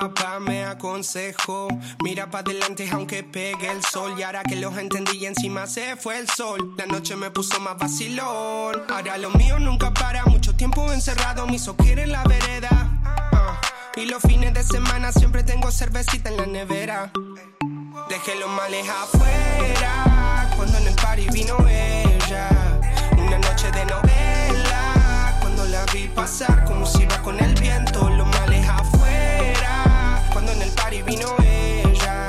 Papá me aconsejó, mira para adelante aunque pegue el sol. Y ahora que los entendí y encima se fue el sol, la noche me puso más vacilón. Ahora lo mío nunca para, mucho tiempo encerrado, mis ojos quieren la vereda. Ah, y los fines de semana siempre tengo cervecita en la nevera. Dejé los males afuera, cuando en el party vino ella. Una noche de novela, cuando la vi pasar como si iba con el viento. Cuando en el party vino ella.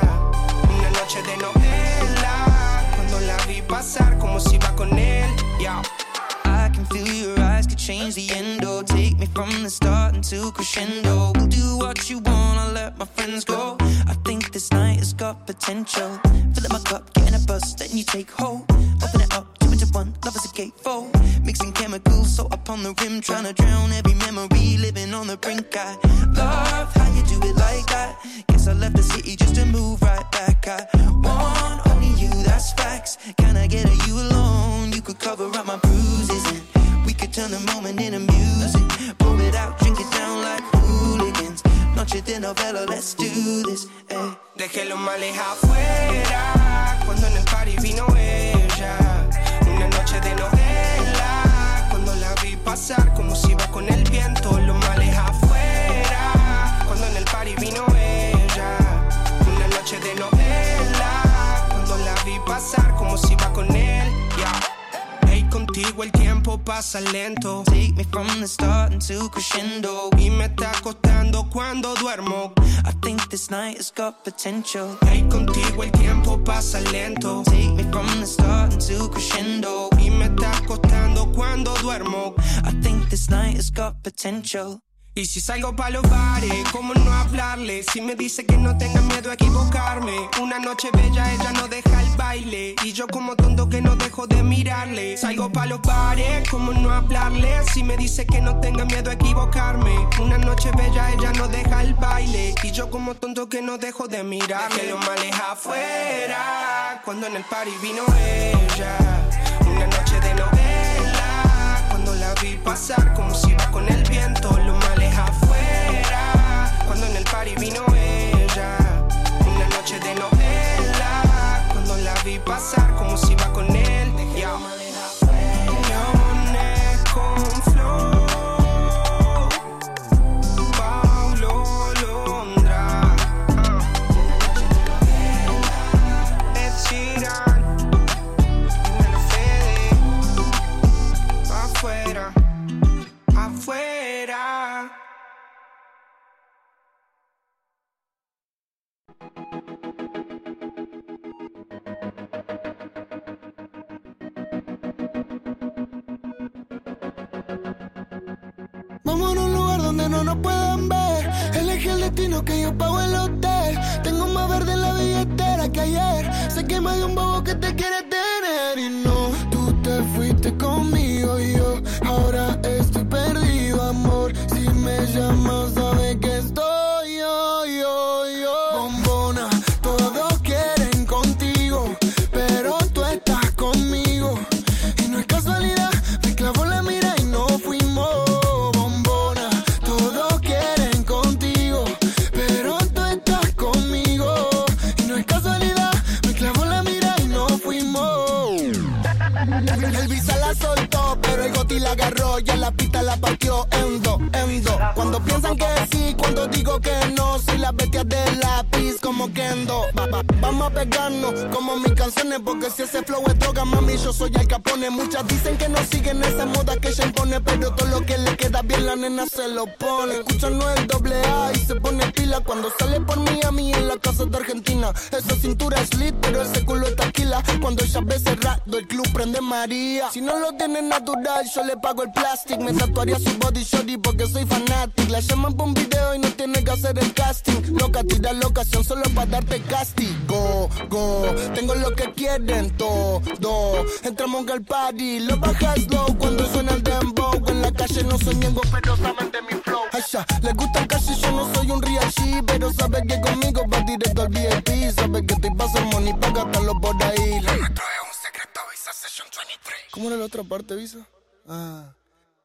Una noche de novela, cuando la vi pasar como si con él. Yeah. I can feel your eyes could change the end endo. Take me from the start into crescendo. We'll do what you want, I'll let my friends go. I think this night has got potential. Fill up my cup, get in a bus, then you take hold. Open it up, into one, love is a gatefold. Mixing chemicals, so up on the rim, trying to drown every memory, living on the brink. I love how you do it like that. Guess I left the city just to move right back. I want only you, that's facts. Can I get a you alone? You could cover up my bruises. And we could turn the moment into music. Pour it out, drink it down like hooligans. Noche de novela, let's do this. Eh. Dejé los males afuera cuando en el party vino ella. Pasar como si iba con el viento. Los males afuera cuando en el party vino ella. Una noche de novela cuando la vi pasar como si contigo el tiempo pasa lento. Take me from the start into crescendo. Y me está costando cuando duermo. I think this night has got potential. Hey, contigo el tiempo pasa lento. Take me from the start into crescendo. Y me está costando cuando duermo. I think this night has got potential. Y si salgo pa' los bares, ¿cómo no hablarle? Si me dice que no tenga miedo a equivocarme. Una noche bella, ella no deja el baile. Y yo como tonto que no dejo de mirarle. Salgo pa' los bares, ¿cómo no hablarle? Si me dice que no tenga miedo a equivocarme. Una noche bella, ella no deja el baile. Y yo como tonto que no dejo de mirarle. Que los males afuera, cuando en el party vino ella. Una noche de novela, cuando la vi pasar como si iba con el viento. Party vino ella. Una noche de novela, cuando la vi pasar como si iba con él. No puedan ver. Elige el destino que yo pago el hotel. Bye. Va, va, vamos a como mis canciones. Porque si ese flow es droga, mami, yo soy el capone. Muchas dicen que no siguen esa moda que ella impone. Pero todo lo que le queda bien, la nena se lo pone. Escucha no el doble A y se pone pila cuando sale por mí a mí en la casa de Argentina. Esa cintura es lit, pero ese culo es taquila. Cuando ella ve cerrado, el club prende María. Si no lo tiene natural, yo le pago el plástico. Me tatuaría su body shorty porque soy fanático. La llaman por un video y no tiene que hacer el casting. Loca, tira la ocasión solo para darte castigo. Go, tengo lo que quieren todo. Entramos al party, lo bajas low cuando suena el dembow. En la calle no soy miembro, pero saben de mi flow. Ay, les gusta casi yo no soy un real G, pero sabe que conmigo va directo al VIP. Sabe que te pasa money para gastarlo por ahí. Lo nuestro es un secreto, Visa Session 23. ¿Cómo era la otra parte, Visa? Ah.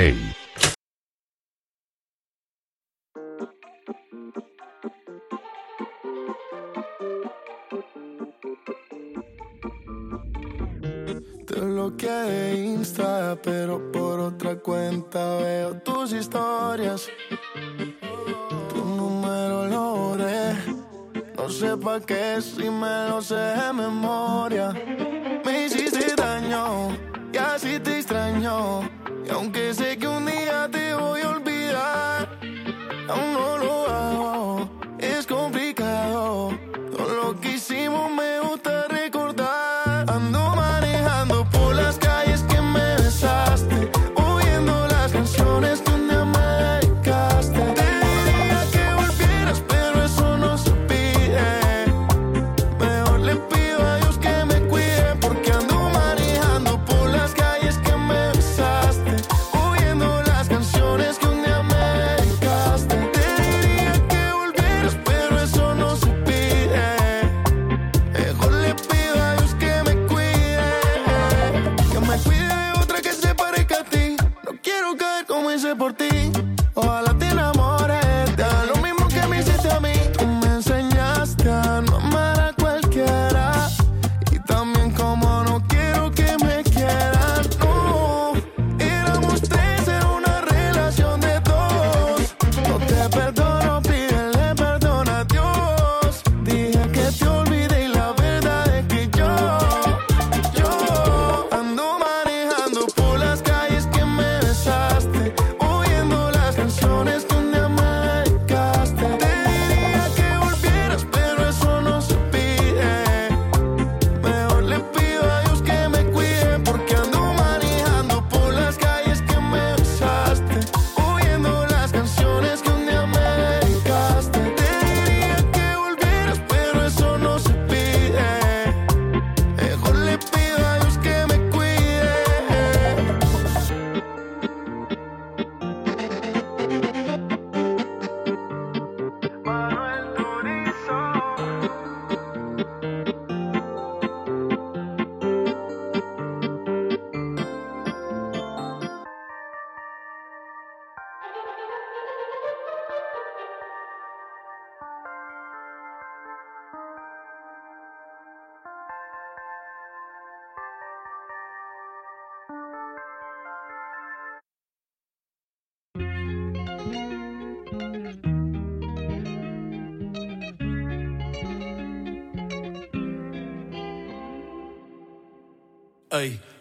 Te bloqueé Insta, pero por otra cuenta veo tus historias. Tu número lo borré. No sé pa' qué si me lo sé de memoria. Me hiciste daño y así te extraño. Y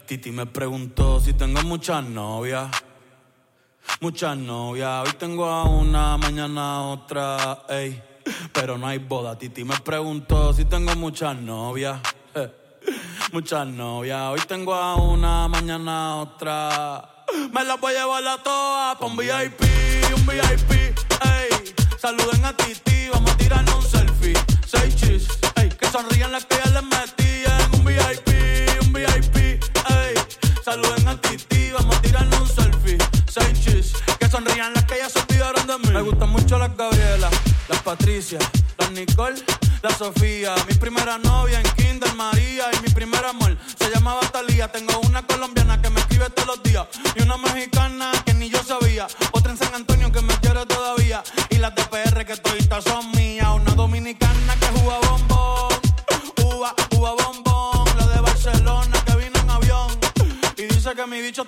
Titi me preguntó si tengo muchas novias. Muchas novias. Hoy tengo a una, mañana a otra. Ey, pero no hay boda. Titi me preguntó si tengo muchas novias. muchas novias. Hoy tengo a una, mañana a otra. Me las voy a llevar a todas pa' un VIP, un VIP, ey. Saluden a Titi, vamos a tirarnos un selfie. Seis chis, ey. Que sonrían las que ya les metí en un VIP. Saluden a Titi, vamos a tirarnos un selfie. Seis chis, que sonrían las que ya se olvidaron de mí. Me gustan mucho las Gabriela, las Patricia, las Nicole, la Sofía. Mi primera novia en Kinder María y mi primer amor se llamaba Talía. Tengo una colombiana que me escribe todos los días y una mexicana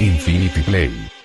Infinity Play.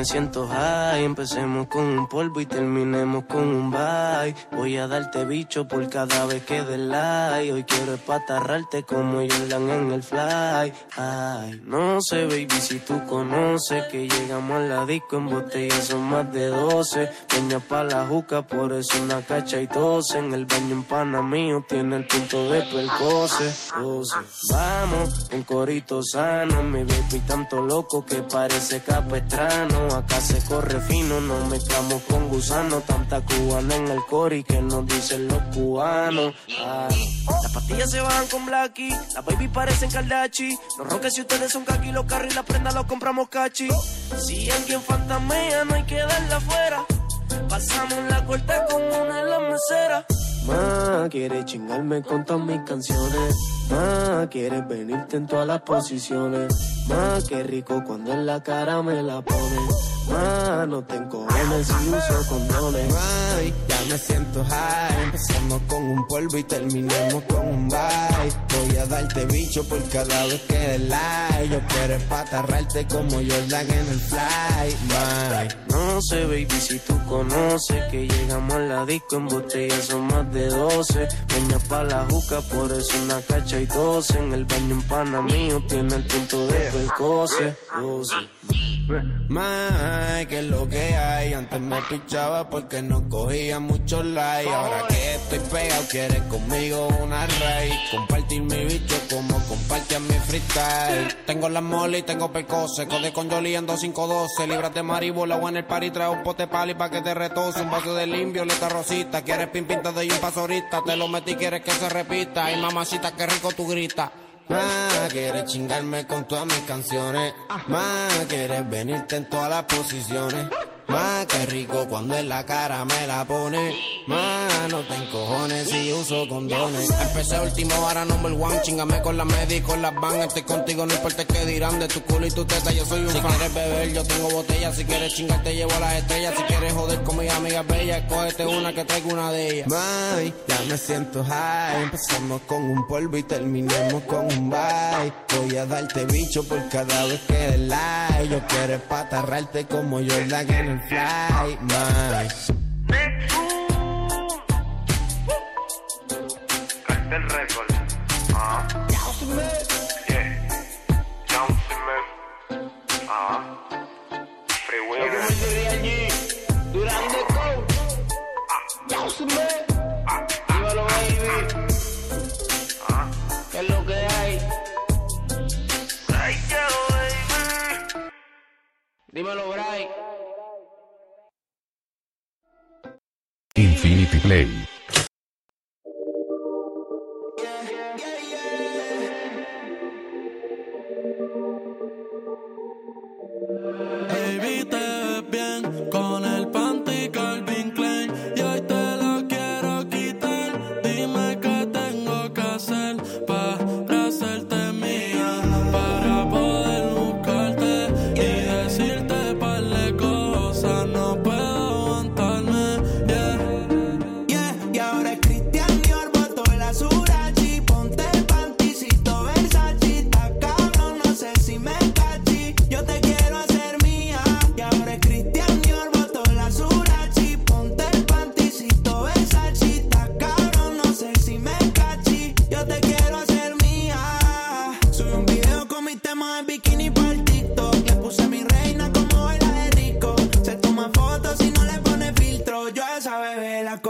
Me siento high. Empecemos con un polvo y terminemos con un bye. Voy a darte bicho por cada vez que dé like. Hoy quiero espatarrarte como Jordan en el fly. Ay, no sé, baby, si tú conoces que llegamos a la disco en botella son más de 12. Peña pa' la juca, por eso una cacha y tose. En el baño en pana mío tiene el punto de percose. 12. Vamos, un corito sano, mi baby tanto loco que parece capestrano. Acá se corre fino, no mezclamos con gusano. Tanta cubana en el cori que nos dicen los cubanos. Las pastillas se bajan con Blacky, las baby parecen Kaldachi. Los roques si ustedes son kaki, los carros y la prenda los compramos cachi. Si alguien fantamea, no hay que darla afuera. Pasamos la corta como una de las. Ma, quieres chingarme con todas mis canciones. Ma, quieres venirte en todas las posiciones. Ma, qué rico cuando en la cara me la pones. Ma, no te encojones si uso condones. Ay, ya me siento high. Empezamos con un polvo y terminemos con un bye. Voy a darte bicho por cada vez que des like. Yo quiero espatarrarte como Jordan en el fly. Bye. No sé, baby, si tú conoces que llegamos a la disco en botella son más de 12. Peña pa' la juca, por eso una cacha y 12. En el baño en pana mío tiene el punto de percose. Más que lo que hay. Antes me pichaba porque no cogía mucho like. Ahora que estoy pegado, quieres conmigo una raíz. Compartir mi bicho como compartir mi freestyle. Tengo la mole y tengo percose. Code con Jolly en 2512. Libras de maribola o en el party trae un pote pali pa' que te retose. Un vaso de limpio, letra rosita. Quieres pin pin, te doy un paso ahorita. Te lo metí, quieres que se repita. Ay, mamacita, qué rico tú gritas. Más quieres chingarme con todas mis canciones. Más quieres venirte en todas las posiciones. Más que rico cuando en la cara me la pone. Más no te encojones si uso condones. Empecé último, ahora number one. Chingame con la media y con las van. Estoy contigo, no importa qué dirán de tu culo y tu teta. Yo soy un Si quieres beber, yo tengo botella. Si quieres chingar, te llevo a las estrellas. Si quieres joder con mis amigas bellas, cógete una que traigo una de ellas. May, ya me siento high. Empezamos con un polvo y terminemos con un bye. Voy a darte bicho por cada vez que like. Yo quiero espatarrarte como Jordan en el fly. May. Cartel Record. Ah. Yeah. Johnson Man. Ah. Free winner. Durán de Go. Dímelo, baby. ¿Qué es lo que hay? Dímelo, Bray. Infinity Play.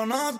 Conozco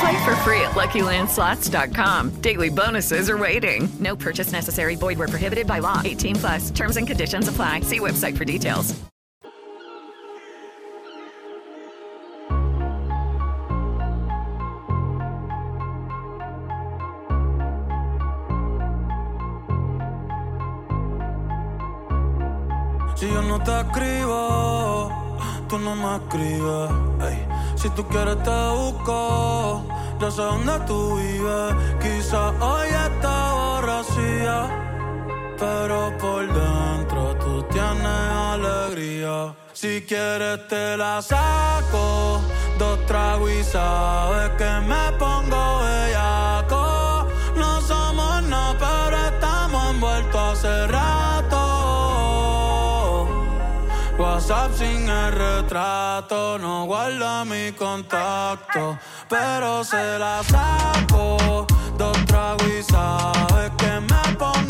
Play for free at LuckyLandSlots.com. Daily bonuses are waiting. No purchase necessary. Void where prohibited by law. 18 plus. Terms and conditions apply. See website for details. Si yo no te escribo, tú no me escribes. Si tú quieres te busco, yo sé dónde tú vives. Quizás hoy está borracía, pero por dentro tú tienes alegría. Si quieres te la saco, dos tragos y sabes que me pongo bellaco. WhatsApp sin el retrato, no guarda mi contacto, pero se la saco. Dos tragos y sabes que me pongo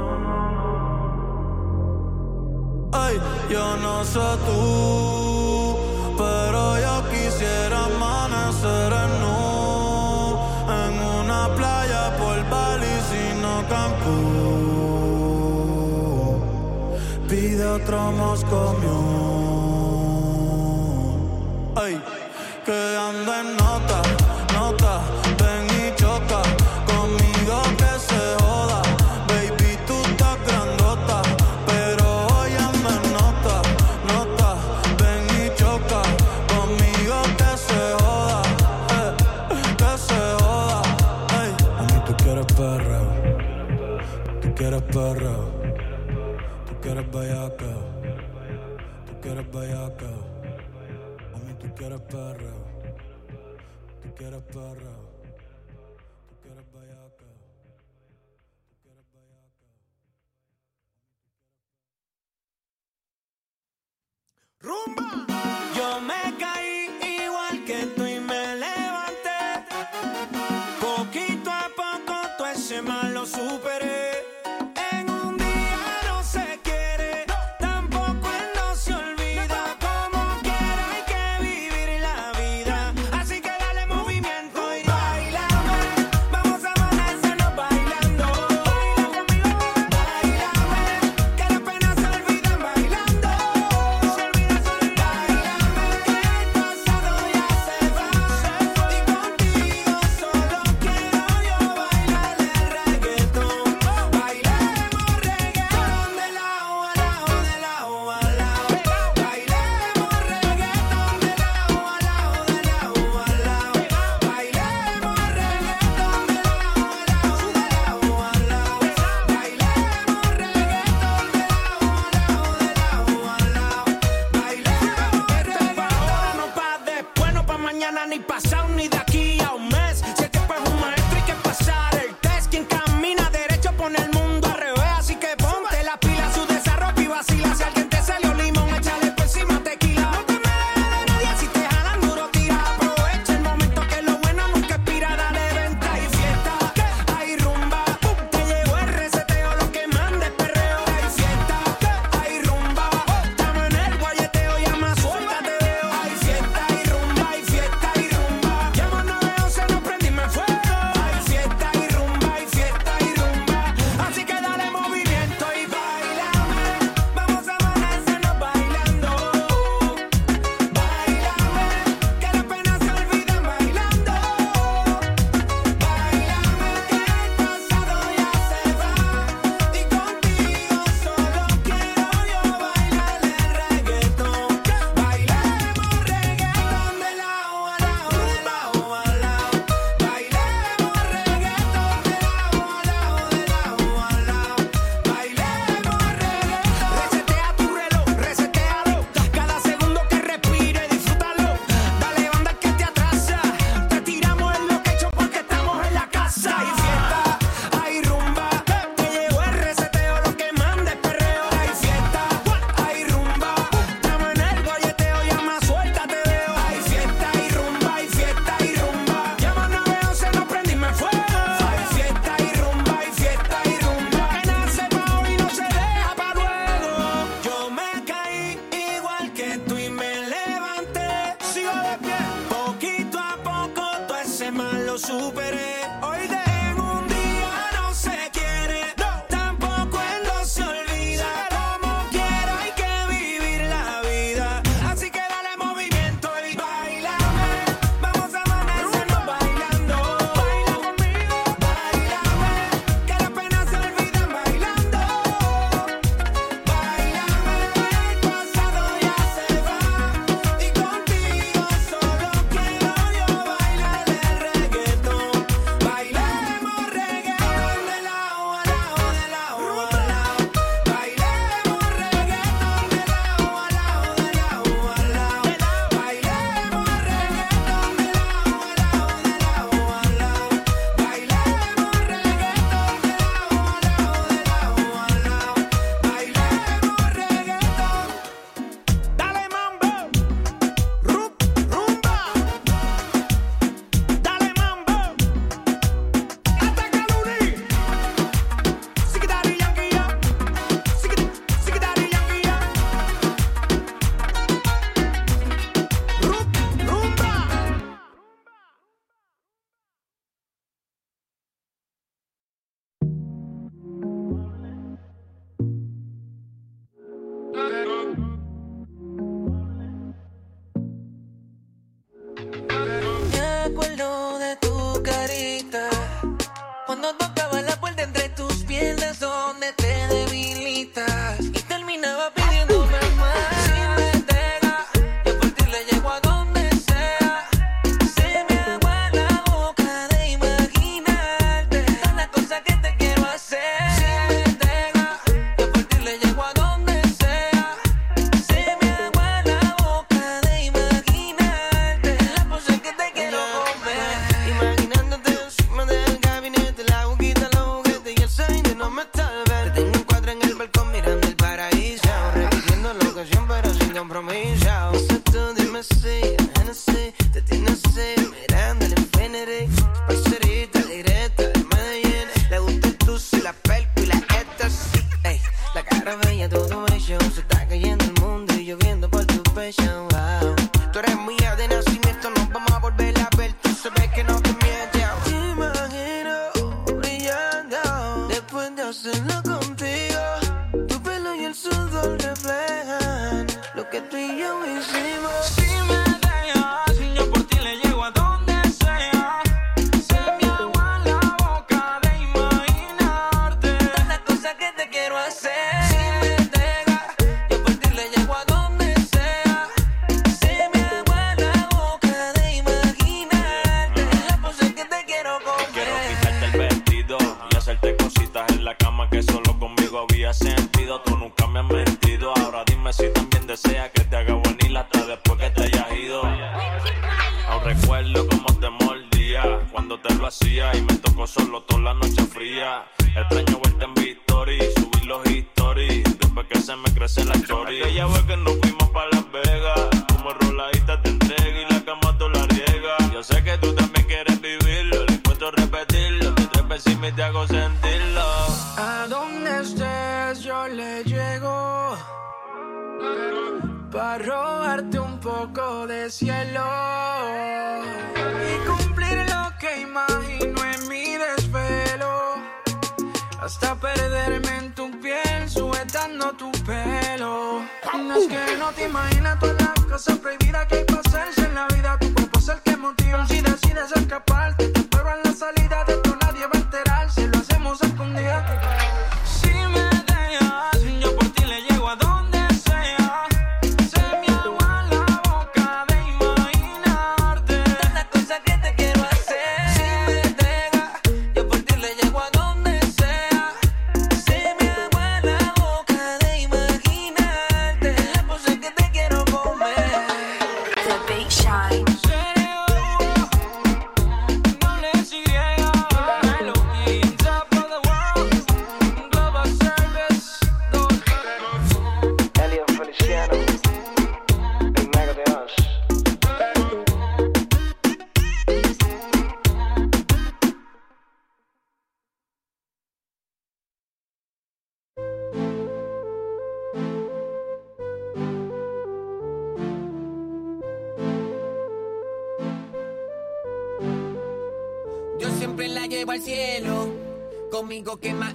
Ay, yo no sé tú, pero yo quisiera amanecer en nu en una playa por Bali, sino Cancún. Pide otro Moscow Ay, que anda en nota, quieres bellaca. A mí tú quieres perreo, tú quieres perreo, tú quieres bellaca. Yo me caí igual que tú y me levanté. Poquito a poco todo ese mal lo superé.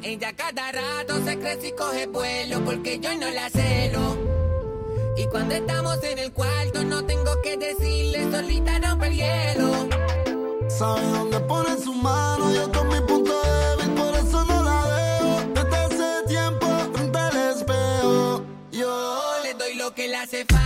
Ella cada rato se crece y coge vuelo porque yo no la celo. Y cuando estamos en el cuarto no tengo que decirle, solita rompe el hielo. Sabe dónde pone su mano, yo con mi punto débil, por eso no la dejo. Desde hace tiempo frente al espejo, yo le doy lo que le hace falta.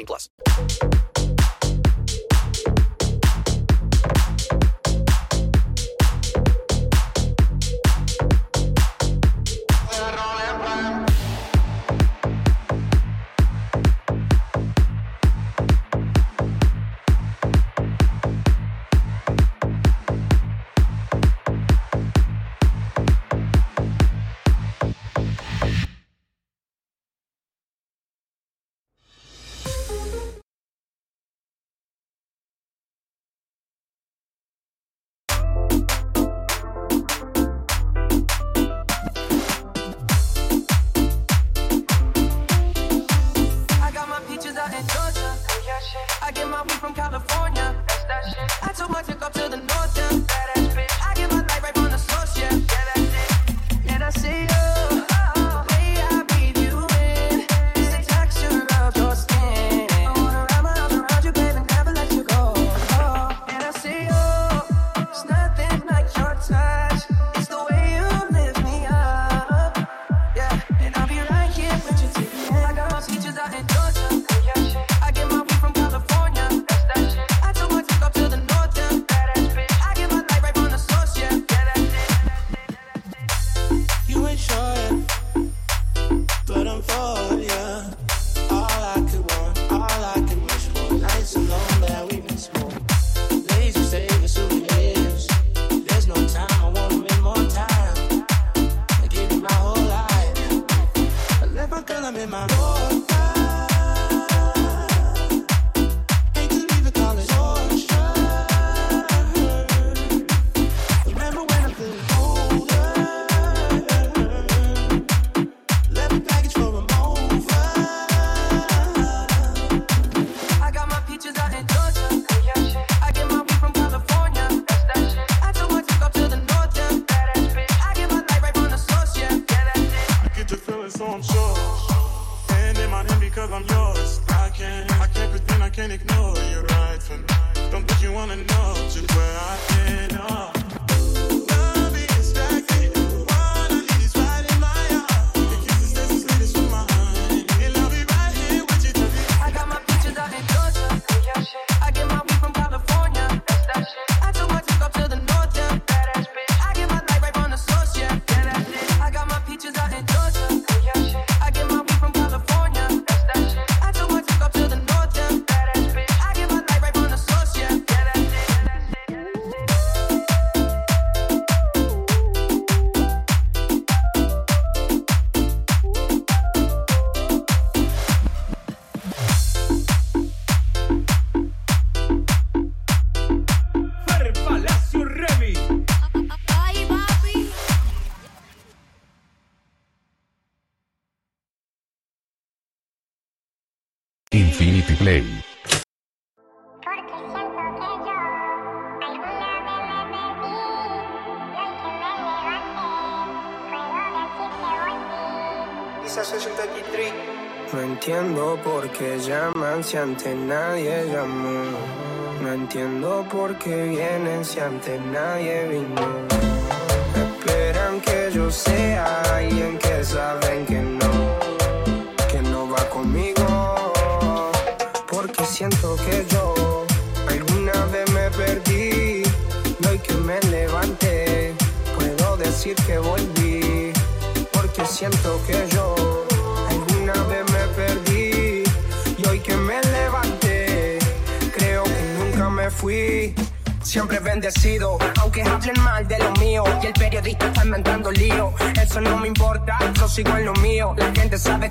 plus. Qué llaman si antes nadie llamó. No entiendo por qué vienen si antes nadie vino. Esperan que yo sea alguien que saben que no, que no va conmigo. Porque siento que yo alguna vez me perdí. Y hoy que me levanté, puedo decir que volví. Porque siento que yo fui. Siempre bendecido, aunque hablen mal de lo mío. Y el periodista está inventando lío. Eso no me importa, yo sigo en lo mío. La gente sabe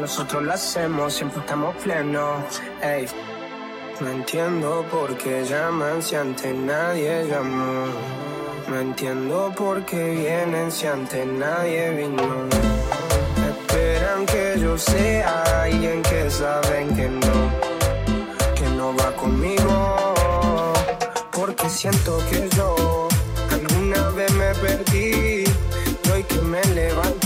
Nosotros lo hacemos, siempre estamos plenos. Ey. No entiendo por qué llaman si antes nadie llamó. No entiendo por qué vienen si antes nadie vino. Esperan que yo sea alguien que saben que no, que no va conmigo. Porque siento que yo alguna vez me perdí. Y hoy que me levanté, puedo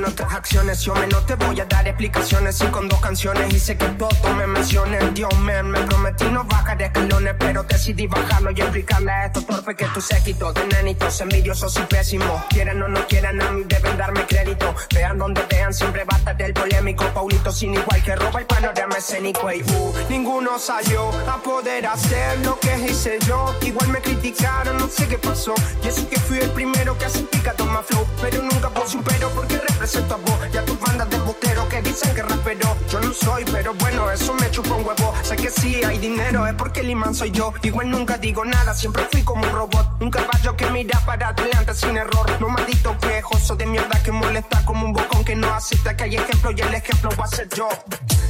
en otras acciones. Yo me no te voy a dar explicaciones. Y con dos canciones hice que todo me mencionen. Dios me, me prometí no bajar escalones. Pero decidí bajarlo y explicarle a estos torpes que tus séquito de nenitos envidiosos y pésimos. Quieran o no quieran, a mí deben darme crédito. Vean donde vean, siempre basta del polémico. Paulito sin igual que roba el panorama escénico. Y uh, ninguno salió a poder hacer lo que hice yo. Igual me criticaron, no sé qué pasó. Yo sé que fui el primero que hace pica, toma flow. Pero nunca puse un pero porque represento presento a vos y a tu banda de boqueros que dicen que rapero. Yo no soy, pero bueno, eso me chupa un huevo. Sé que sí hay dinero, es porque el imán soy yo. Igual nunca digo nada, siempre fui como un robot. Un caballo que mira para adelante sin error. No maldito quejoso de mierda que molesta como un bocón que no acepta que hay ejemplo y el ejemplo voy a ser yo.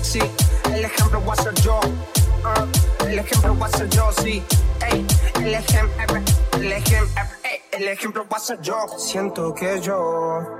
Sí, el ejemplo voy a ser yo. Ah, el ejemplo voy a ser yo, sí. Ey, el ejemplo, el ejemplo, el ejemplo voy a ser yo. Siento que yo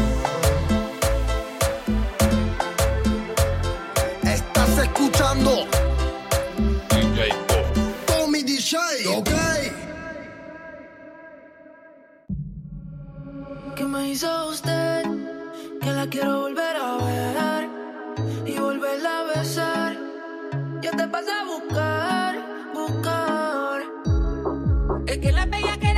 me hizo usted que la quiero volver a ver y volverla a besar. Yo te paso a buscar, buscar. Es que la bella que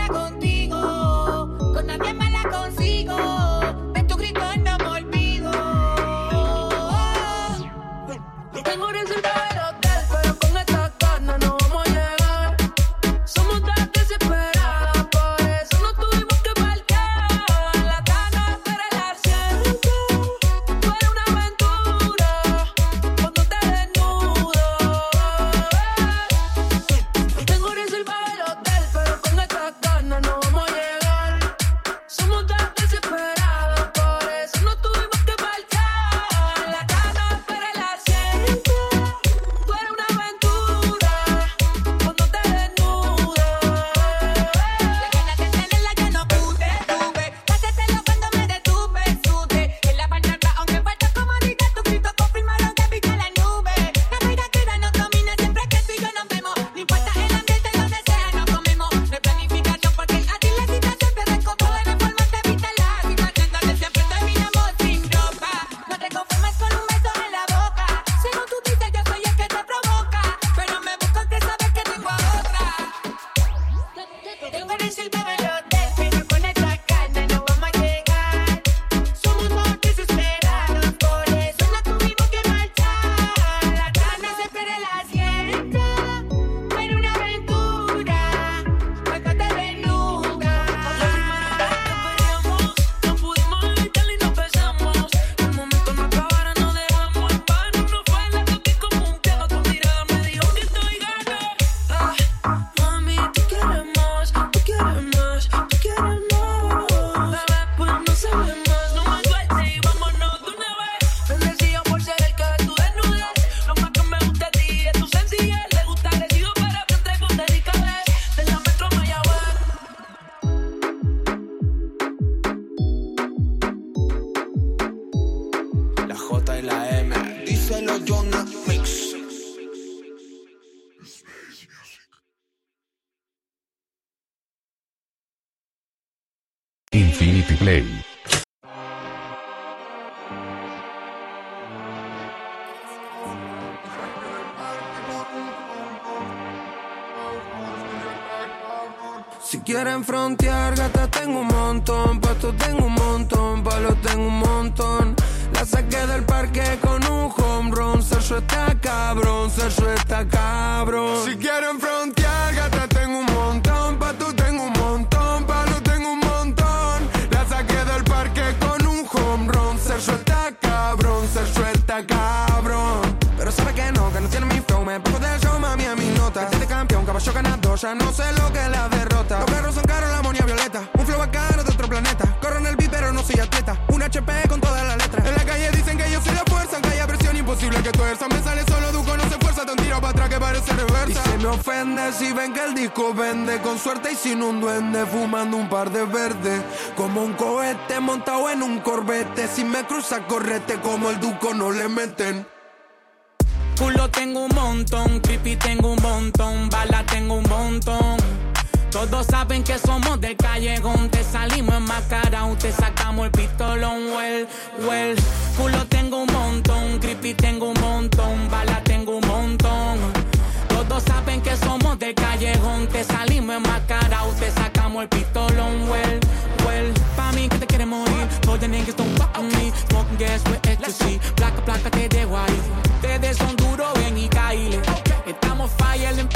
in frontiera. Si ven que el disco vende con suerte y sin un duende fumando un par de verdes como un cohete montado en un corbete si me cruza correte como el duco no le meten culo tengo un montón creepy tengo un montón bala tengo un montón todos saben que somos del callejón, te salimos en máscara, te sacamos el pistolón, well, well. Culo tengo un montón, creepy tengo un montón, bala tengo un montón. Saben que somos de callejón. Te salimos enmascarados, te sacamos el pistolón. Well, well, pa' mí que te quiere morir. Todos the niggas don't fuck on me. Smoking gas with ecstasy. Placa, placa, te dejo ahí. Ustedes son duros, ven y. Estamos fire en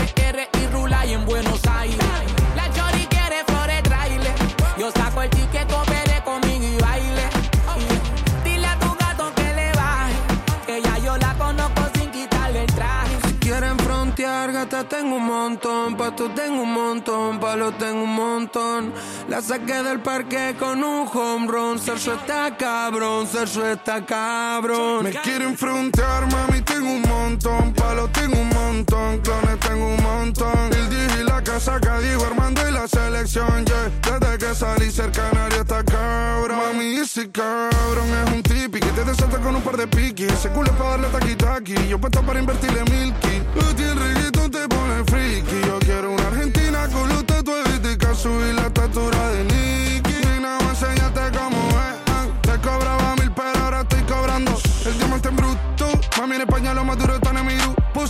tengo un montón, pasto tengo un montón, palo tengo un montón. La saqué del parque con un home run, Sergio está cabrón, Sergio está cabrón. Me quieren frontear, mami, tengo un montón. Palos tengo un montón, clones tengo un montón. El DJ y la casa que digo, Armando y la selección, yeah. Desde que salí cerca, canario está cabrón. Mami, ese cabrón es un tipi que te desata con un par de piquis. Ese culo es para darle taqui-taqui. Yo puesto para invertirle milky. A ti el reggaetón te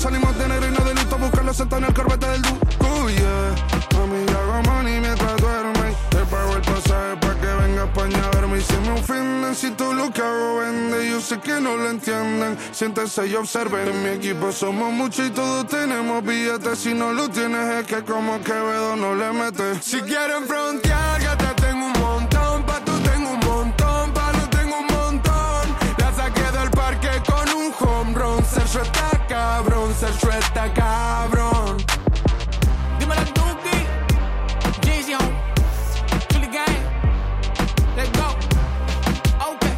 Salimos de negro y no de luto. Buscarlo sentado en el corbete del duco. Yeah. Mami, yo hago money mientras duerme. Te pago el pasaje pa' que venga a España a verme. Y si me ofenden, si tú lo que hago vende. Yo sé que no lo entienden. Siéntense y observen. En mi equipo somos muchos y todos tenemos billetes. Si no lo tienes, es que como Quevedo no le metes. Si quieren frontear, gata tengo un montón, pato tengo un montón, palo tengo un montón. La saqué del parque con un home run, Sergio está cabrón, Sergio está cabrón. Dímelo Duki, Jason, Chili Gang, let's go. Okay.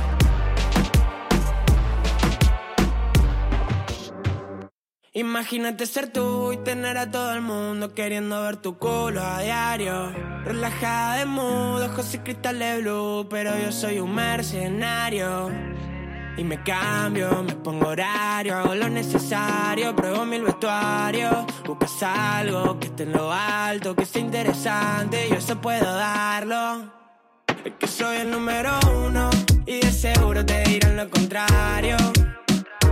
Imagínate ser tú y tener a todo el mundo queriendo ver tu culo a diario. Relajada de mood, ojos y cristales blue, pero yo soy un mercenario. Y me cambio, me pongo horario, hago lo necesario, pruebo mil vestuarios. Buscas algo que esté en lo alto, que sea interesante, yo eso puedo darlo. Es que soy el número uno y de seguro te dirán lo contrario.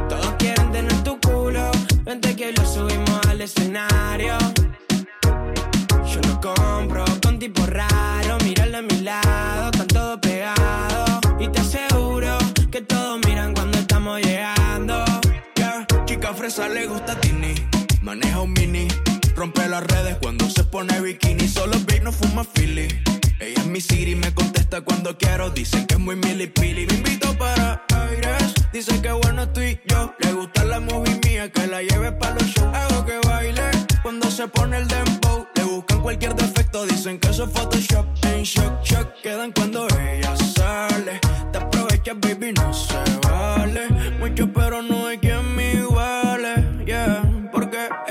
Todos quieren tener tu culo, vente que lo subimos al escenario. Yo lo compro con tipo raro, míralo a mi lado, están todos pegados. Y te aseguro que todos fresa le gusta Tini. Maneja un mini. Rompe las redes cuando se pone bikini. Solo ve no fuma Philly. Ella es mi Siri, me contesta cuando quiero. Dicen que es muy milipili. Me invito para aires. Dice que bueno estoy yo. Le gusta la movie mía, que la lleve para los shows. Hago que baile cuando se pone el dembow. Le buscan cualquier defecto, dicen que eso es Photoshop. En shock, shock, quedan cuando ella sale. Te aprovechas, baby, no se vale. Mucho, pero no hay quien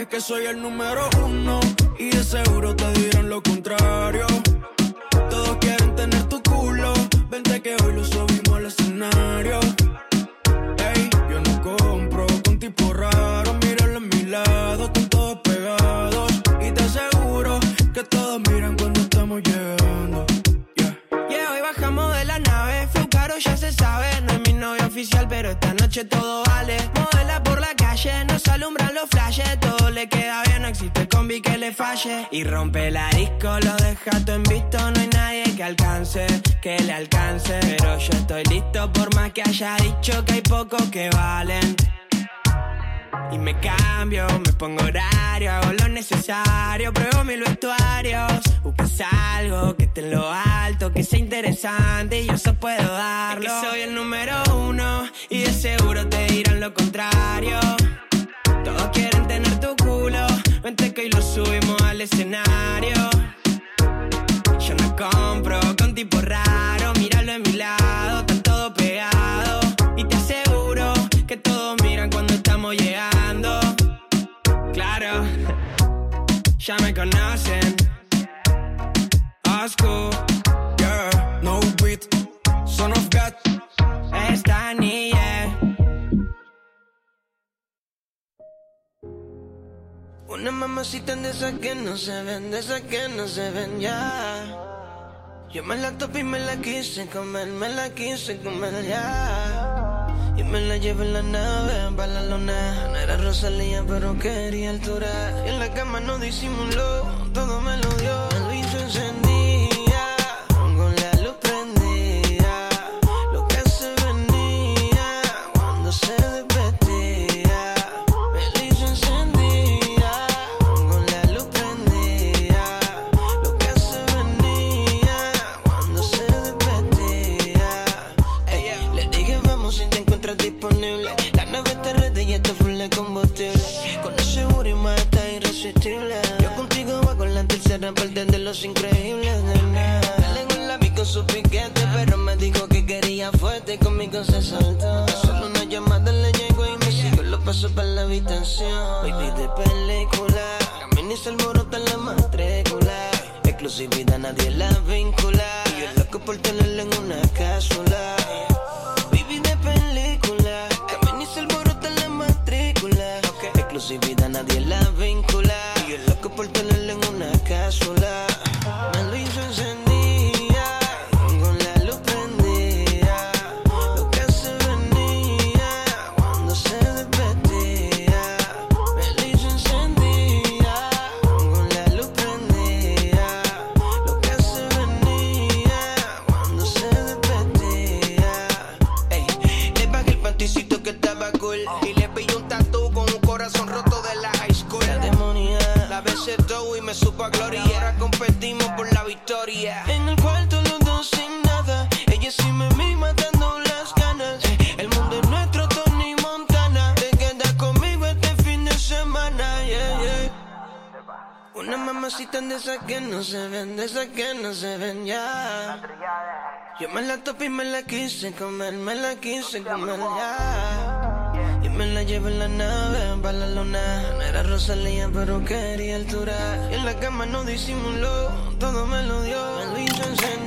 que soy el número uno. Y de seguro te dirán lo contrario. Todos quieren tener tu culo. Vente que hoy lo subimos al escenario. Ey, yo no compro con tipo raro. Míralo a mi lado, están todos pegados. Y te aseguro que todos miran cuando estamos llegando. Yeah, hoy bajamos de la nave, fue caro, ya se sabe. No es mi novia oficial, pero esta noche todo vale. Los flashes. Todo le queda bien, no existe combi que le falle. Y rompe la disco, lo deja todo en visto. No hay nadie que alcance, que le alcance. Pero yo estoy listo, por más que haya dicho que hay pocos que valen. Y me cambio, me pongo horario, hago lo necesario, pruebo mil vestuarios. Buscas algo que esté en lo alto, que sea interesante y yo eso puedo darlo. Es que soy el número uno y de seguro te dirán lo contrario. Todos quieren tener tu culo, vente que hoy lo subimos al escenario. Yo no compro con tipo raro, míralo en mi lado, están todos pegados. Y te aseguro que todos miran cuando estamos llegando. Claro, ya me conocen. Osco, yeah, no beat, son of God. Esta niña. Una mamacita de esas que no se ven, de esas que no se ven ya. Yo me la topé y me la quise comer, me la quise comer ya. Y me la llevé en la nave para la luna. No era Rosalía, pero quería altura. Y en la cama no disimuló, todo me lo su piquete, pero me dijo que quería fuerte y conmigo se soltó. Solo una llamada le llegó y me siguió los pasos para la habitación. Baby de película, camina y se alborota la matrícula. Exclusividad nadie la vincula. Y yo loco por tenerla en una cápsula. Baby de película, camina y se alborota la matrícula. Exclusividad nadie la vincula. Y yo loco por tenerla en una cápsula. Una mamacita de esas que no se ven, de esas que no se ven ya yo me la topé y me la quise comer, me la quise comer ya. Y me la llevé en la nave para la luna. No era Rosalía, pero quería altura. Y en la cama no disimuló, todo me lo dio. Me lo hizo encendida,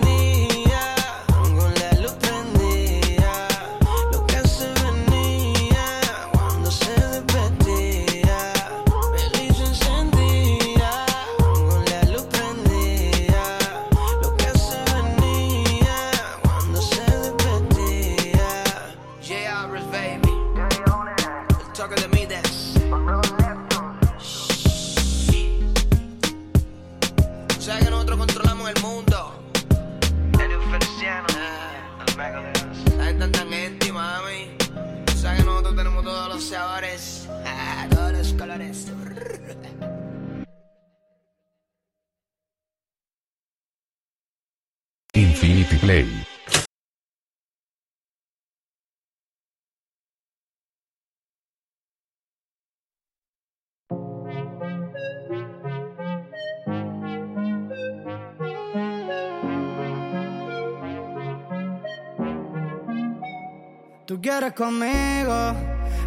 quieres conmigo,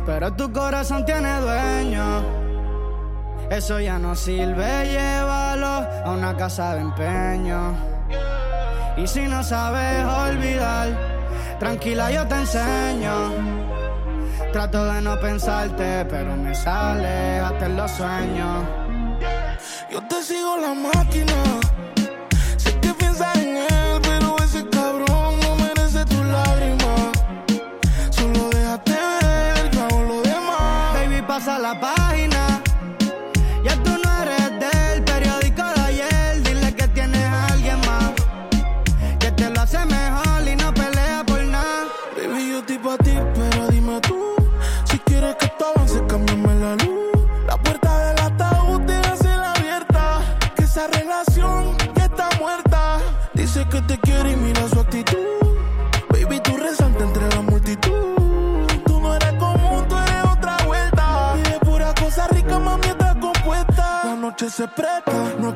pero tu corazón tiene dueño. Eso ya no sirve, llévalo a una casa de empeño. Y si no sabes olvidar, tranquila yo te enseño. Trato de no pensarte, pero me sale hasta en los sueños. Yo te sigo la máquina.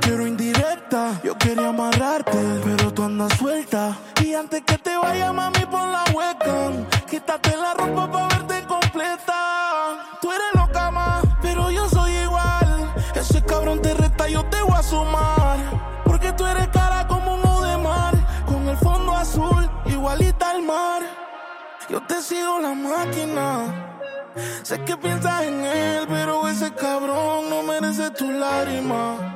Quiero indirecta. Yo quería amarrarte, pero tú andas suelta. Y antes que te vaya, mami, pon la hueca. Quítate la ropa pa' verte completa. Tú eres loca, más, pero yo soy igual. Ese cabrón te reta, yo te voy a sumar. Porque tú eres cara como uno de mar. Con el fondo azul, igualita al mar. Yo te sigo la máquina. Sé que piensas en él, pero ese cabrón no merece tu lágrima.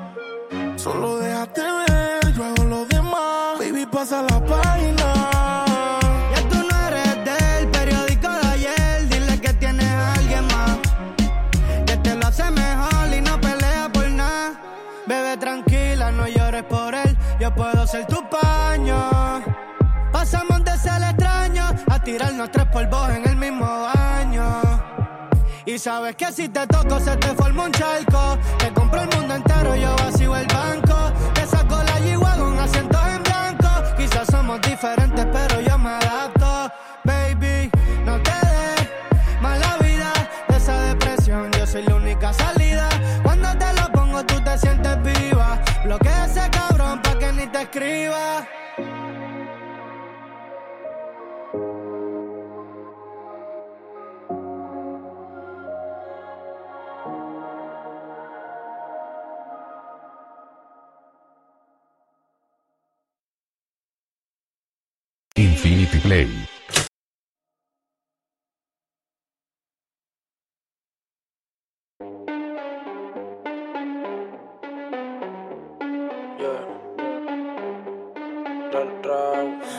Solo déjate ver, yo hago lo demás. Baby, pasa la página. Ya tú no eres del periódico de ayer. Dile que tienes a alguien más. Que te lo hace mejor y no pelea por nada. Bebe tranquila, no llores por él. Yo puedo ser tu paño. Pasamos de ser extraño a tirarnos tres polvos en el. Y sabes que si te toco se te forma un charco. Te compro el mundo entero, yo vacío el banco. Te saco la yigua con acentos en blanco. Quizás somos diferentes, pero yo Play.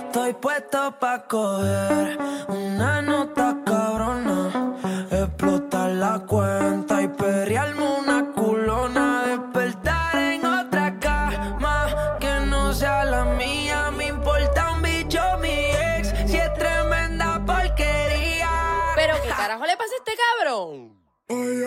Estoy puesto pa' coger una nota cabrona, explotar la cuenta y perrearme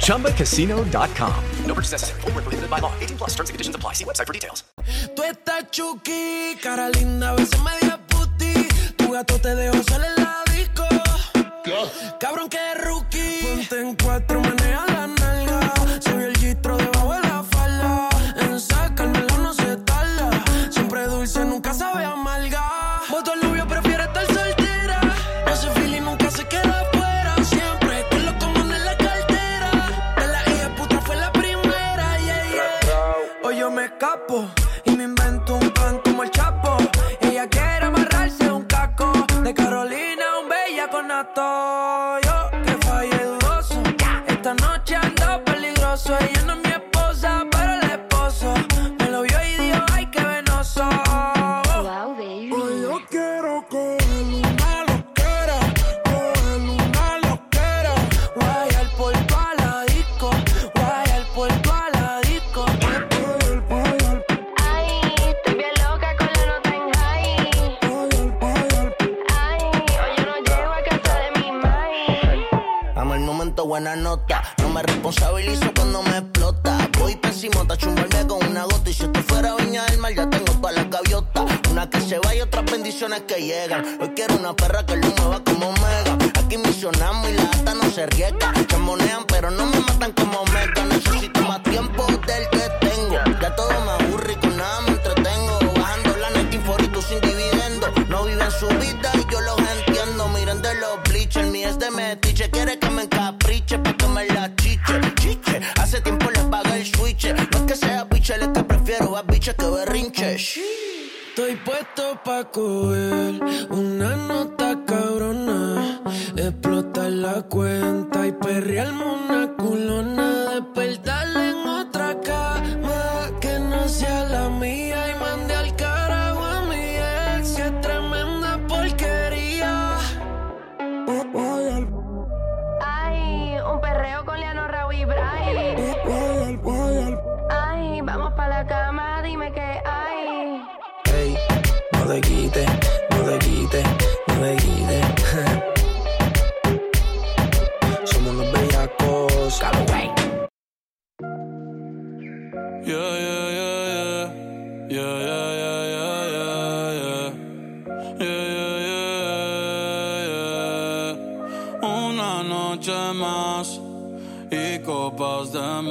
ChumbaCasino.com. No purchase necessary. Where prohibited by law. 18 plus terms and conditions apply. See website for details. Tú estás chuki, cara linda, a veces media puti. Tu gato te dejó solo en la disco. Cabrón que rookie. Ponte en cuatro, menea responsabilizo cuando me explota. Voy pésimo, tacho un balde con una gota. Y si esto fuera viña del mar, ya tengo todas las gaviotas. Una que se va y otras bendiciones que llegan. Hoy quiero una perra que lo mueva como mega. Aquí misionamos y la ata no se riega. Se pero no me pa' una nota cabrona, explotar la cuenta y perrearme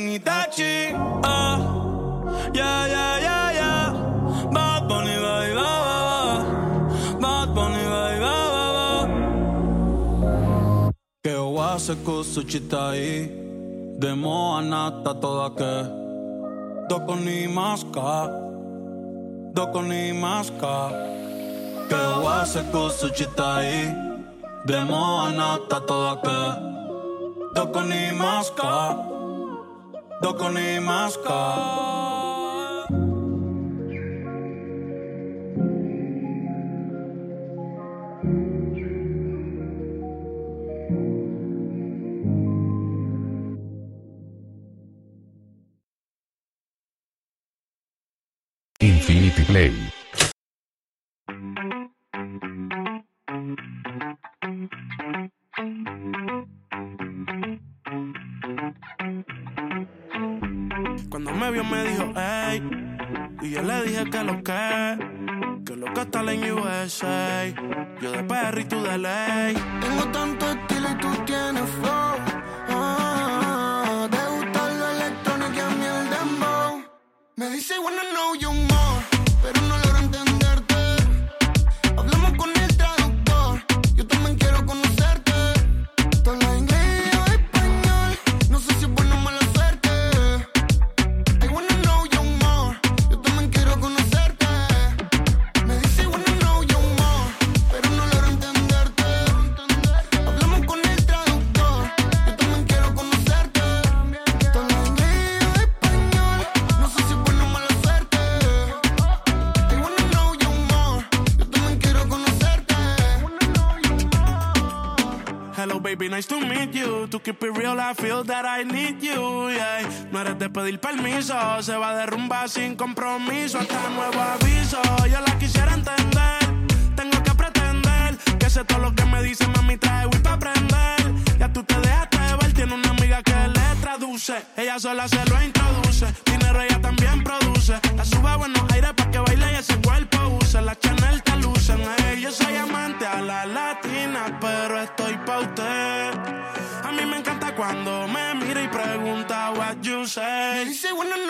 convierto en Itachi Ah, Yeah, yeah, yeah, yeah. Bad Bunny, baby, ba, ba, ba. Bad Bunny, baby, ba, ba, ba. Que wase kusuchitai Demo anata toda que. Doko ni maska Doko ni maska Que wase kusuchitai Demo anata toda que. Doko ni maska Doko ni maska Infinity Play. Yo de perro y tú de ley. Tengo tanto estilo y tú tienes flow. Ah, te gusta lo electrónico y a mí el dembow. Me dice, wanna know you feel that I need you. Yeah. No eres de pedir permiso, se va a derrumbar sin compromiso. Hasta nuevo aviso, yo la quisiera entender. Tengo que pretender que sé todo lo que me dice, mami, trae Wii pa' aprender. Ya tú te dejaste ver, tiene una amiga que le traduce. Ella sola se lo introduce. Wanna know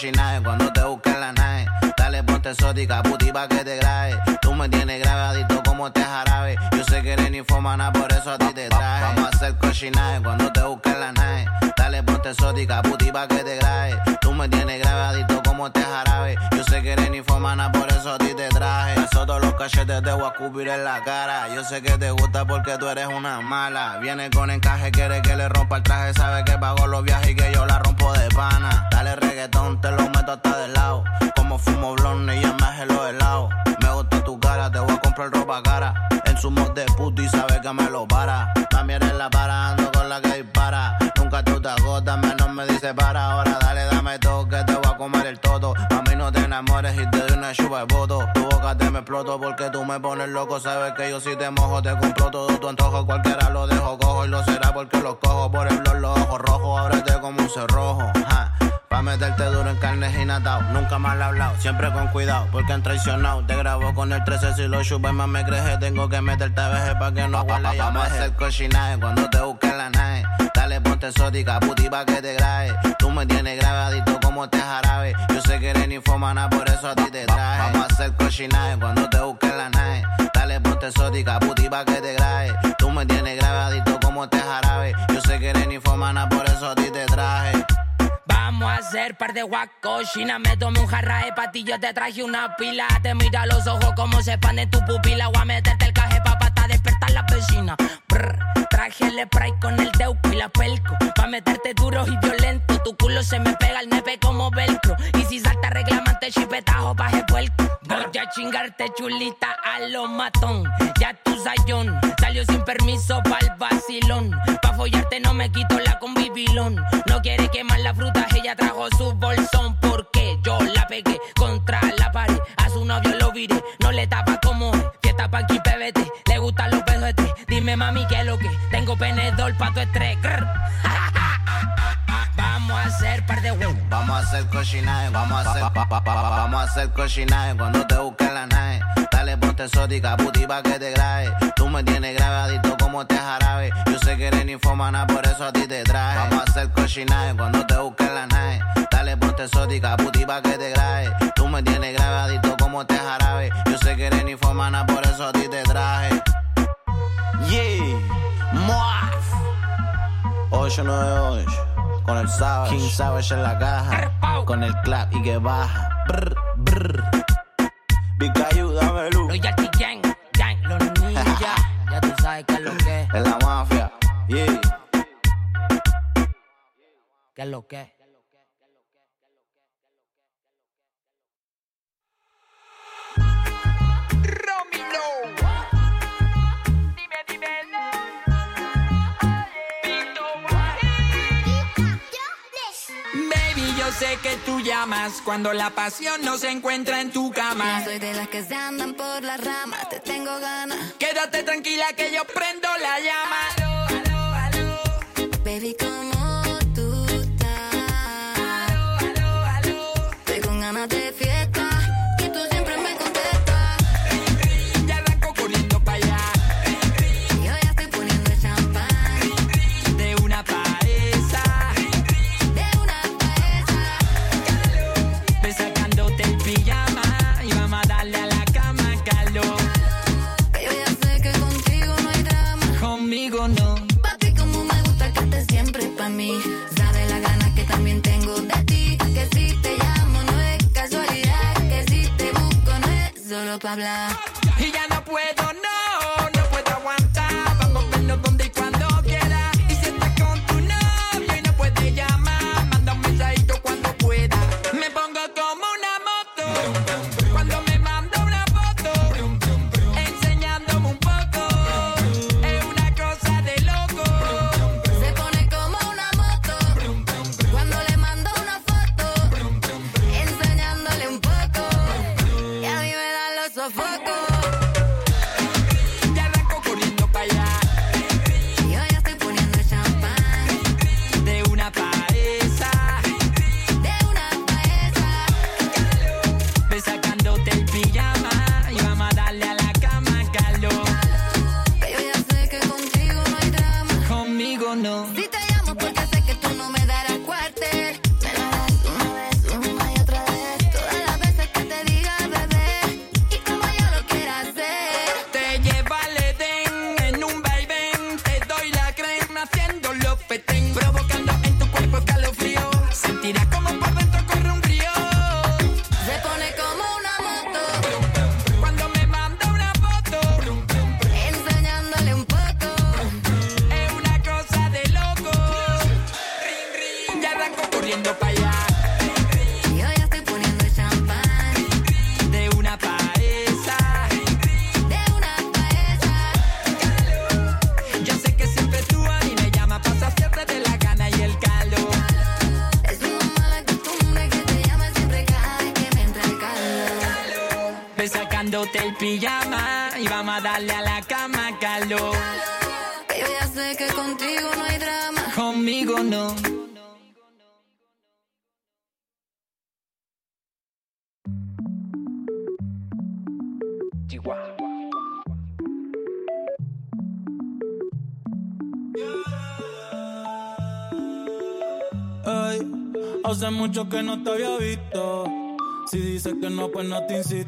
Yeah. Yeah. Vamos a hacer porque tú eres una mala. Viene con encaje, quiere que le rompa el traje. Sabe que pago los viajes y que yo la rompo de pana. Dale reggaetón, te lo meto hasta de lado. Como fumo blonde y ya me hace los helados. Me gusta tu cara, te voy a comprar ropa cara. En su mod de puto y sabe que me lo para. También en la para, ando con la que dispara. Nunca tú te agotas, menos me dice para. Ahora dale, dame todo, que te voy a comer el todo. A mí no te enamores y te doy una chupa de voto. Tu boca te me exploto porque tú me pones loco. Sabes que yo si te mojo, te compro todo tu antojo. Cualquiera lo dejo cojo y lo será porque lo cojo. Por el blog, los ojos rojos, ábrete como un cerrojo. Ja. Pa' meterte duro en carnes y natao. Nunca mal hablado, siempre con cuidado, porque han traicionado. Te grabo con el 13 si lo chupas más me crees. Tengo que meterte a veces pa' que no huela ya a hacer cochinaje cuando te busques la nave. Dale, ponte exótica, puti pa' que te grabe. Tú me tienes grabadito como este jarabe. Yo sé que eres infomana, por eso a ti te traje. Vamos a hacer cochinaje cuando te busques la nave. Dale, ponte exótica, puti pa' que te grabe. Tú me tienes grabadito como este jarabe. Yo sé que eres infomana, por eso a ti te traje. Vamos a hacer par de guacochina. Me tomé un jarra de patillo, te traje una pila. Te mira a los ojos como se expande tu pupila. Voy a meterte el caje la vecina. Brr, traje el spray con el teuco y la pelco. Pa' meterte duro y violento. Tu culo se me pega al nepe como velcro. Y si salta reclamante, chipetajo, baje puerco. Voy a chingarte chulita a lo matón. Ya tu sayón salió sin permiso pa'l vacilón. Pa' follarte no me quito la convivilón. No quiere quemar la fruta, ella trajo su bolsón. Porque yo la pegué contra la pared. A su novio lo viré, no le tapa como es. Fiesta pa' aquí, pebete, le gustan los. Dime mami, ¿qué es lo que? Tengo penedor pa' tu estrés. Vamos a hacer par de huevos. Vamos a hacer cochinaje, vamos a hacer, pa, cuando te busques la nave. Dale, ponte exótica, puti pa' que te grabe. Tú me tienes grabadito como este jarabe. Yo sé que eres infomana, por eso a ti te traje. Vamos a hacer cochinaje cuando te busques la nave. Dale, ponte exótica, puti pa' que te grabe. Tú me tienes grabadito como este jarabe. Yo sé que eres infomana, por eso a ti te traje. Yeah, Moaf. 898 con el Savage, King Savage en la caja, con el clap y que baja. Brr, brr. Big dame luz. Los Yati Gang, Gang, los ninjas. ya tú sabes qué es lo que es. En la mafia, yeah. ¿Qué es lo que es? Yo sé que tú llamas cuando la pasión no se encuentra en tu cama. No soy de las que se andan por las ramas, te tengo ganas. Quédate tranquila que yo prendo la llama. Baby, como pa' hablar. Y ya no puedo, pues no te insisto.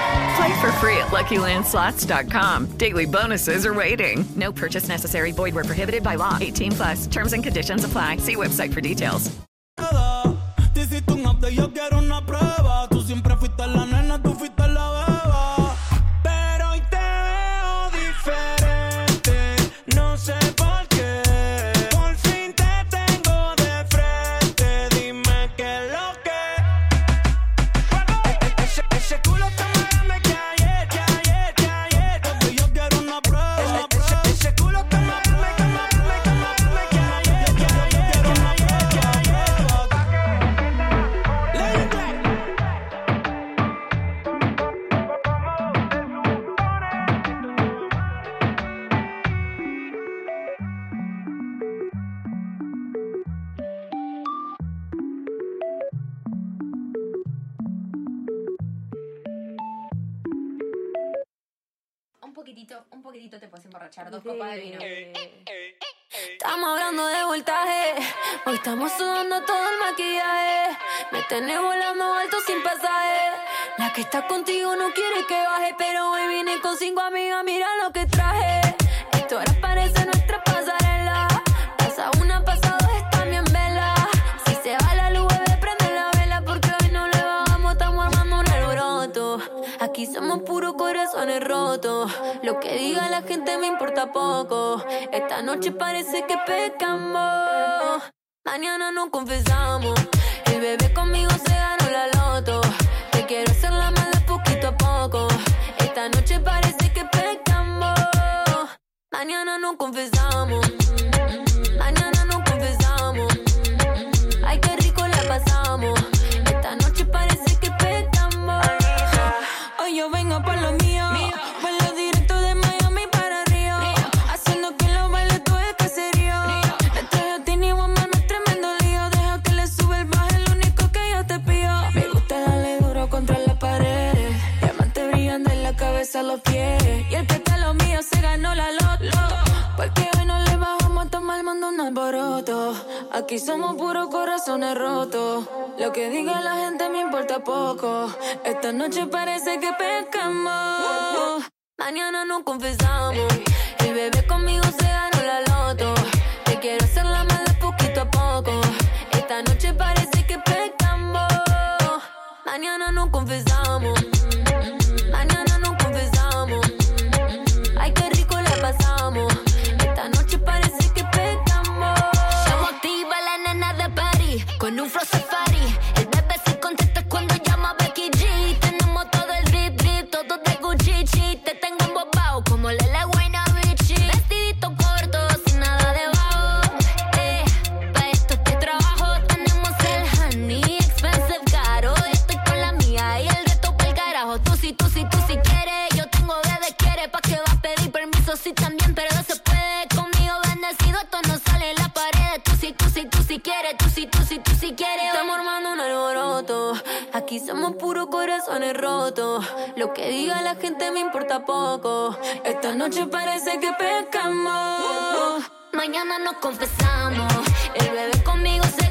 Play for free at LuckyLandSlots.com. Daily bonuses are waiting. No purchase necessary. Void where prohibited by law. 18 plus. Terms and conditions apply. See website for details. Te hiciste un update, yo quiero una prueba. Tú siempre fuiste la nena, Dos copas de vino. Estamos hablando de voltaje. Hoy estamos sudando todo el maquillaje. Me tenés volando alto sin pasaje. La que está contigo no quiere que baje. Pero hoy vine con cinco amigas. Mira lo que traje. Esto ahora parece nuestra Lo que diga la gente me importa poco. Esta noche parece que pecamos. Mañana no confesamos. El bebé conmigo se ganó la loto. Te quiero hacer la mala poquito a poco. Esta noche parece que pecamos. Mañana no confesamos. Mañana Y el que está lo mío se ganó la loto. Porque hoy no le bajamos a tomar mando un alboroto. Aquí somos puros corazones rotos. Lo que diga la gente me importa poco. Esta noche parece que pecamos. Mañana no confesamos. El bebé conmigo se ganó la loto. Te quiero hacer la mala poquito a poco. Esta noche parece que pecamos. Mañana no confesamos. Tú sí, tú sí quieres. Tú sí, tú sí, tú sí quieres. Estamos armando un alboroto. Aquí somos puros corazones rotos. Lo que diga la gente me importa poco. Esta noche parece que pecamos. Mañana nos confesamos. El bebé conmigo se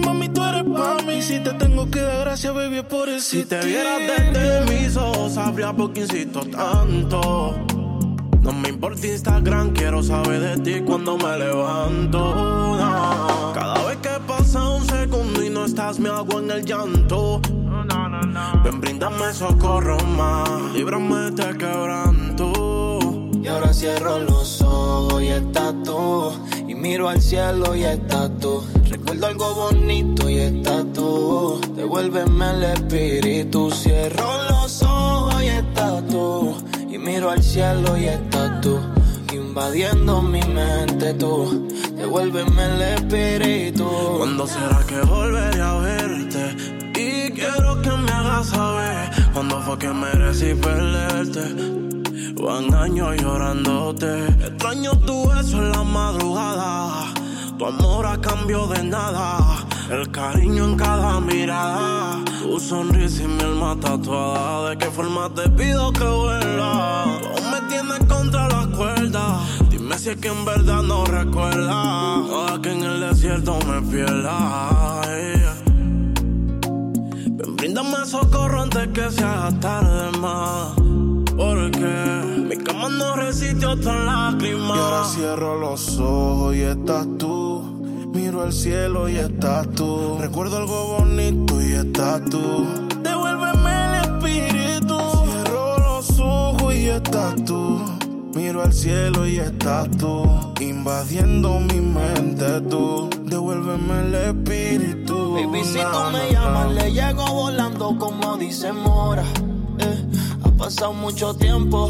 mami. Si te tengo que dar gracias, baby, es por eso. Si te vieras desde mis ojos, sabría por qué insisto tanto. No me importa Instagram, quiero saber de ti cuando me levanto. no. Cada vez que pasa un segundo y no estás, me hago en el llanto. Ven, bríndame socorro más, líbrame de quebranto. Y ahora cierro los ojos y estás tú. Y miro al cielo y estás tú. Recuerdo algo bonito y estás tú. Devuélveme el espíritu. Cierro los ojos y estás tú. Y miro al cielo y estás tú. Invadiendo mi mente tú. Devuélveme el espíritu. ¿Cuándo será que volveré a verte? Y quiero que me hagas saber cuándo fue que merecí perderte. Van años llorándote. Extraño tu beso en la madrugada. Tu amor a cambio de nada. El cariño en cada mirada. Tu sonrisa y mi alma tatuada. ¿De qué forma te pido que vuelva? Tú me tienes contra las cuerdas. Dime si es que en verdad no recuerdas. Ojalá que en el desierto me pierda. Ven, bríndame socorro antes que se haga tarde más. Porque mi cama no resiste otra lágrima. Y ahora cierro los ojos y estás tú. Miro al cielo y estás tú. Recuerdo algo bonito y estás tú. Devuélveme el espíritu. Cierro los ojos y estás tú. Miro al cielo y estás tú. Invadiendo mi mente tú. devuélveme el espíritu. Baby, si tú me llamas, le llego volando como dice Mora. Eh, ha pasado mucho tiempo,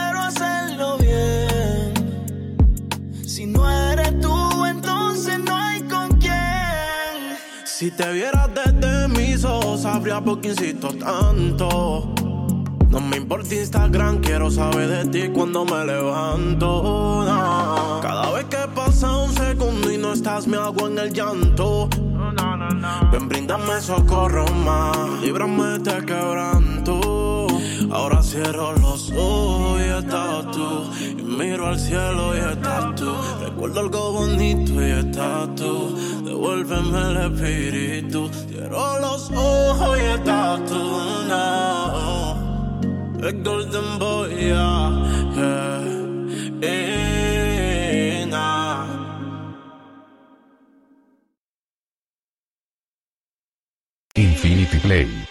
Si te vieras desde mis ojos, sabría por qué insisto tanto. No me importa Instagram, quiero saber de ti cuando me levanto. no. Cada vez que pasa un segundo y no estás, me hago en el llanto. Ven, bríndame socorro más, líbrame de este quebranto. Ahora cierro los ojos y estás tú. Y miro al cielo y estás tú. Recuerdo algo bonito y estás tú. Devuélveme el espíritu. Cierro los ojos y estás tú. No. El Golden Boy, yeah. yeah. Infinity Play.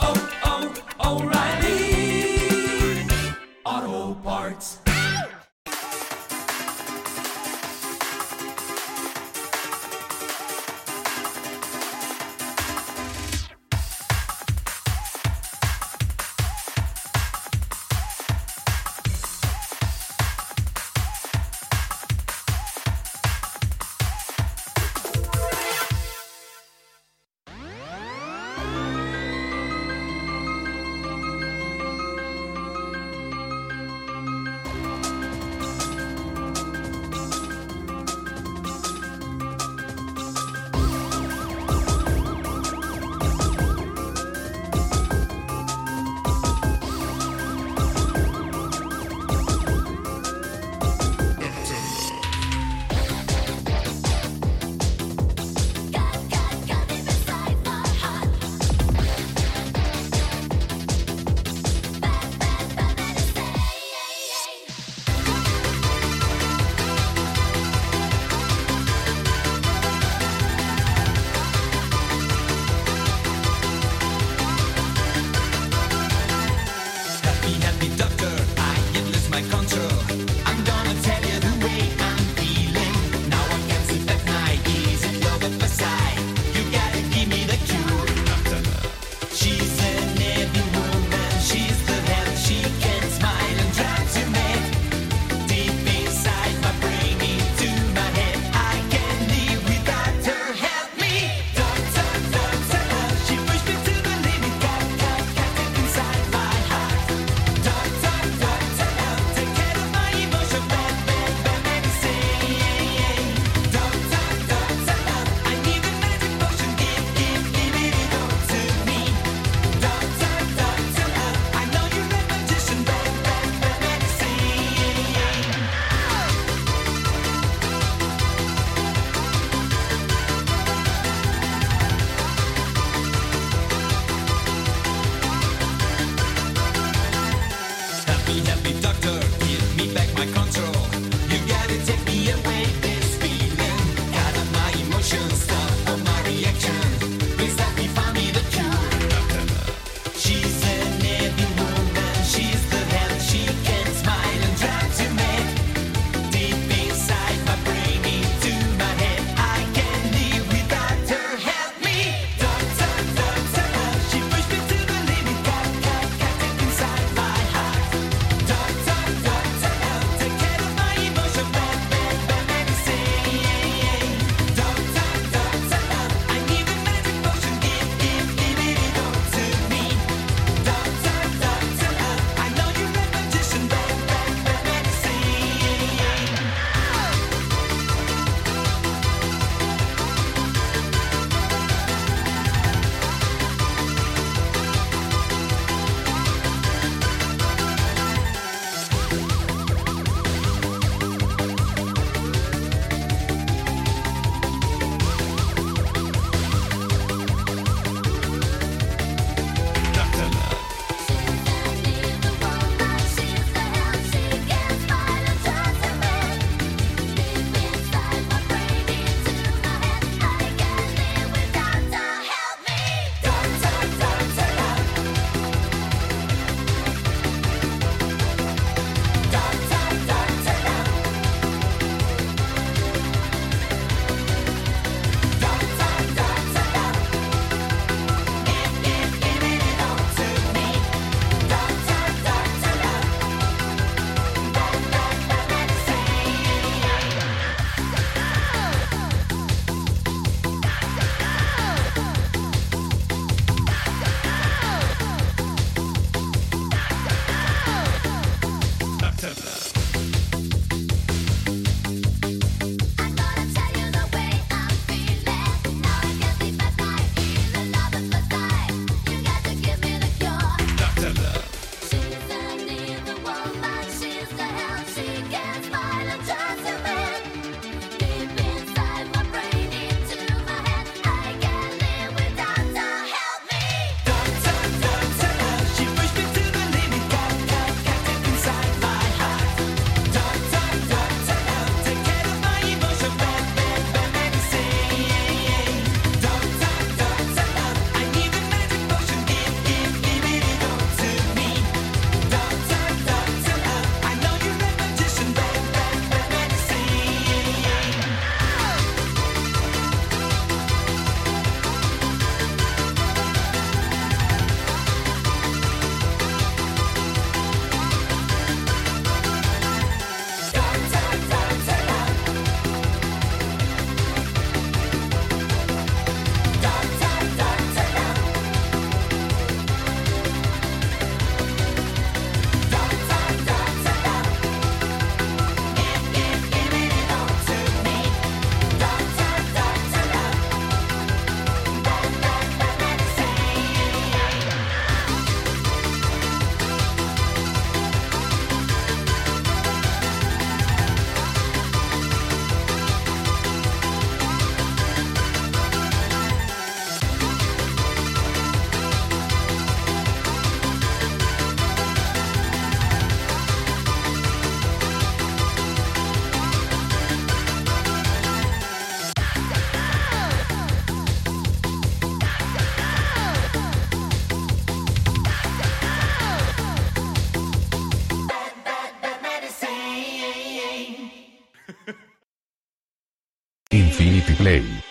Infinity Play.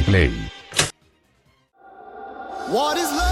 Play. What is love?